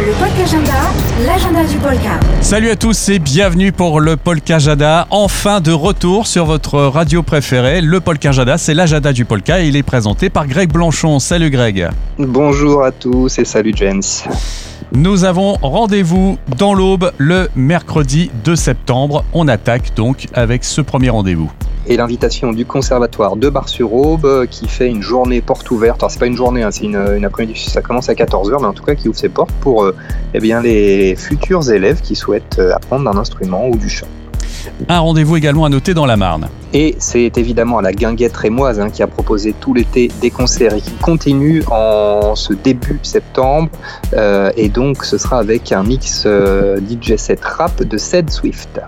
Le Polka Agenda, l'agenda du Polka. Salut à tous et bienvenue pour le Polka Jada. Enfin de retour sur votre radio préférée. Le Polka Jada, c'est l'agenda du Polka et il est présenté par Greg Blanchon. Salut Greg. Bonjour à tous et salut James. Nous avons rendez-vous dans l'Aube le mercredi 2 septembre. On attaque donc avec ce premier rendez-vous et l'invitation du conservatoire de Bar-sur-Aube euh, qui fait une journée porte ouverte. Alors c'est pas une journée, hein, c'est une, après-midi, ça commence à 14h, mais en tout cas qui ouvre ses portes pour euh, eh bien, les futurs élèves qui souhaitent euh, apprendre un instrument ou du chant. Un rendez-vous également à noter dans la Marne. Et c'est évidemment à la Guinguette Rémoise hein, qui a proposé tout l'été des concerts et qui continue en ce début septembre. et donc ce sera avec un mix DJ set rap de Ced Swift.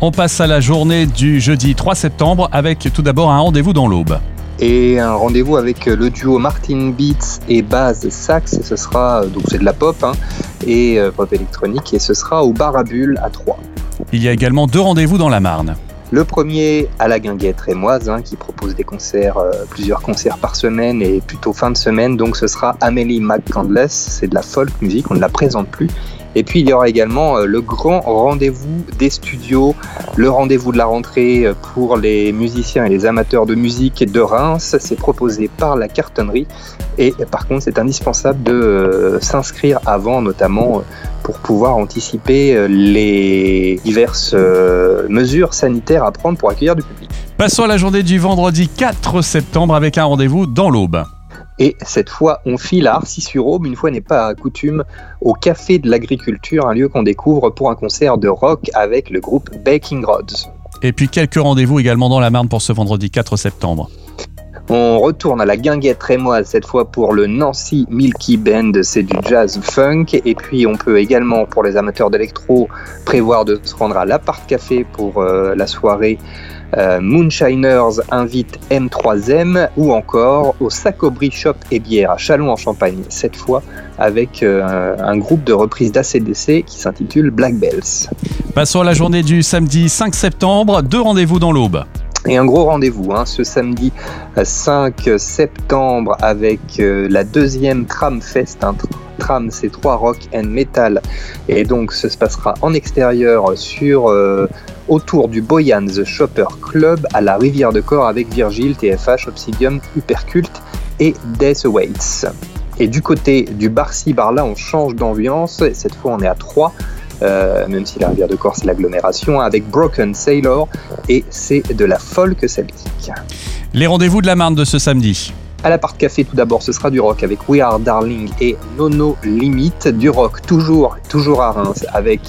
On passe à la journée du jeudi 3 septembre avec tout d'abord un rendez-vous dans l'Aube. Et un rendez-vous avec le duo Martin Beats et Baz Sax. Ce sera, donc c'est de la pop hein, et euh, pop électronique, et ce sera au Bar à Bulle à 3. Il y a également deux rendez-vous dans la Marne. Le premier à la Guinguette Rémoise, hein, qui propose des concerts, euh, plusieurs concerts par semaine et plutôt fin de semaine. Donc ce sera Amélie McCandless, c'est de la folk musique, on ne la présente plus. Et puis il y aura également euh, le grand rendez-vous des studios, le rendez-vous de la rentrée euh, pour les musiciens et les amateurs de musique de Reims. C'est proposé par la cartonnerie et par contre c'est indispensable de s'inscrire avant notamment pour pouvoir anticiper les diverses mesures sanitaires à prendre pour accueillir du public. Passons à la journée du vendredi 4 septembre avec un rendez-vous dans l'Aube. Et cette fois, on file à Arcis-sur-Aube, une fois n'est pas coutume, au Café de l'Agriculture, un lieu qu'on découvre pour un concert de rock avec le groupe Baking Rods. Et puis quelques rendez-vous également dans la Marne pour ce vendredi 4 septembre. On retourne à la guinguette rémoise cette fois pour le Nancy Milky Band, c'est du jazz funk. Et puis on peut également, pour les amateurs d'électro, prévoir de se rendre à l'Apart Café pour euh, la soirée euh, Moonshiners invite M3M ou encore au Sacobri Shop et Bière à Chalon en Champagne, cette fois avec euh, un groupe de reprise d'ACDC qui s'intitule Black Bells. Passons à la journée du samedi 5 septembre, deux rendez-vous dans l'Aube. Et un gros rendez-vous hein, ce samedi 5 septembre avec euh, la deuxième Tram Fest. Tram, c'est trois rock and metal. Et donc, ce se passera en extérieur sur, euh, autour du Boyans Shopper Club à la Rivière de Corps avec Virgile, TFH, Obsidium, Hypercult et Death Awaits. Et du côté du Barcy Bar là, on change d'ambiance. Cette fois, on est à 3 euh, même si la rivière de Corse c'est l'agglomération, avec Broken Sailor, et c'est de la folk celtique. Les rendez-vous de la Marne de ce samedi à la part café, tout d'abord, ce sera du rock avec We Are Darling et Nono Limit. Du rock toujours, toujours à Reims avec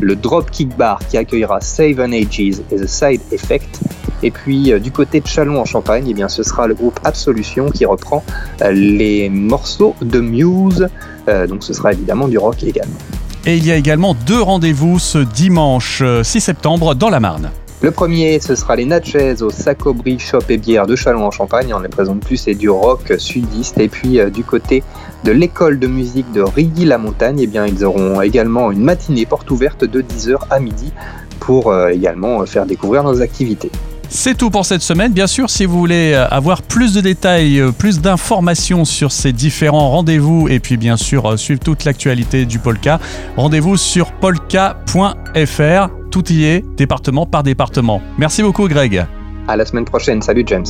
le Drop Kick Bar qui accueillera Seven Ages et The Side Effect. Et puis euh, du côté de Chalon en Champagne, eh bien, ce sera le groupe Absolution qui reprend euh, les morceaux de Muse. donc ce sera évidemment du rock également. Et il y a également deux rendez-vous ce dimanche 6 euh, septembre dans la Marne. Le premier, ce sera les Natchez au Sacobri Shop et Bière de Chalon en Champagne. On les présente plus, c'est du rock sudiste. Et puis euh, du côté de l'école de musique de Rilly-la-Montagne, eh ils auront également une matinée porte ouverte de 10h à midi pour euh, également faire découvrir nos activités. C'est tout pour cette semaine. Bien sûr, si vous voulez euh, avoir plus de détails, euh, plus d'informations sur ces différents rendez-vous et puis bien sûr euh, suivre toute l'actualité du Polka, rendez-vous sur polka.fr. Tout y est, département par département. Merci beaucoup Greg. À la semaine prochaine. Salut James.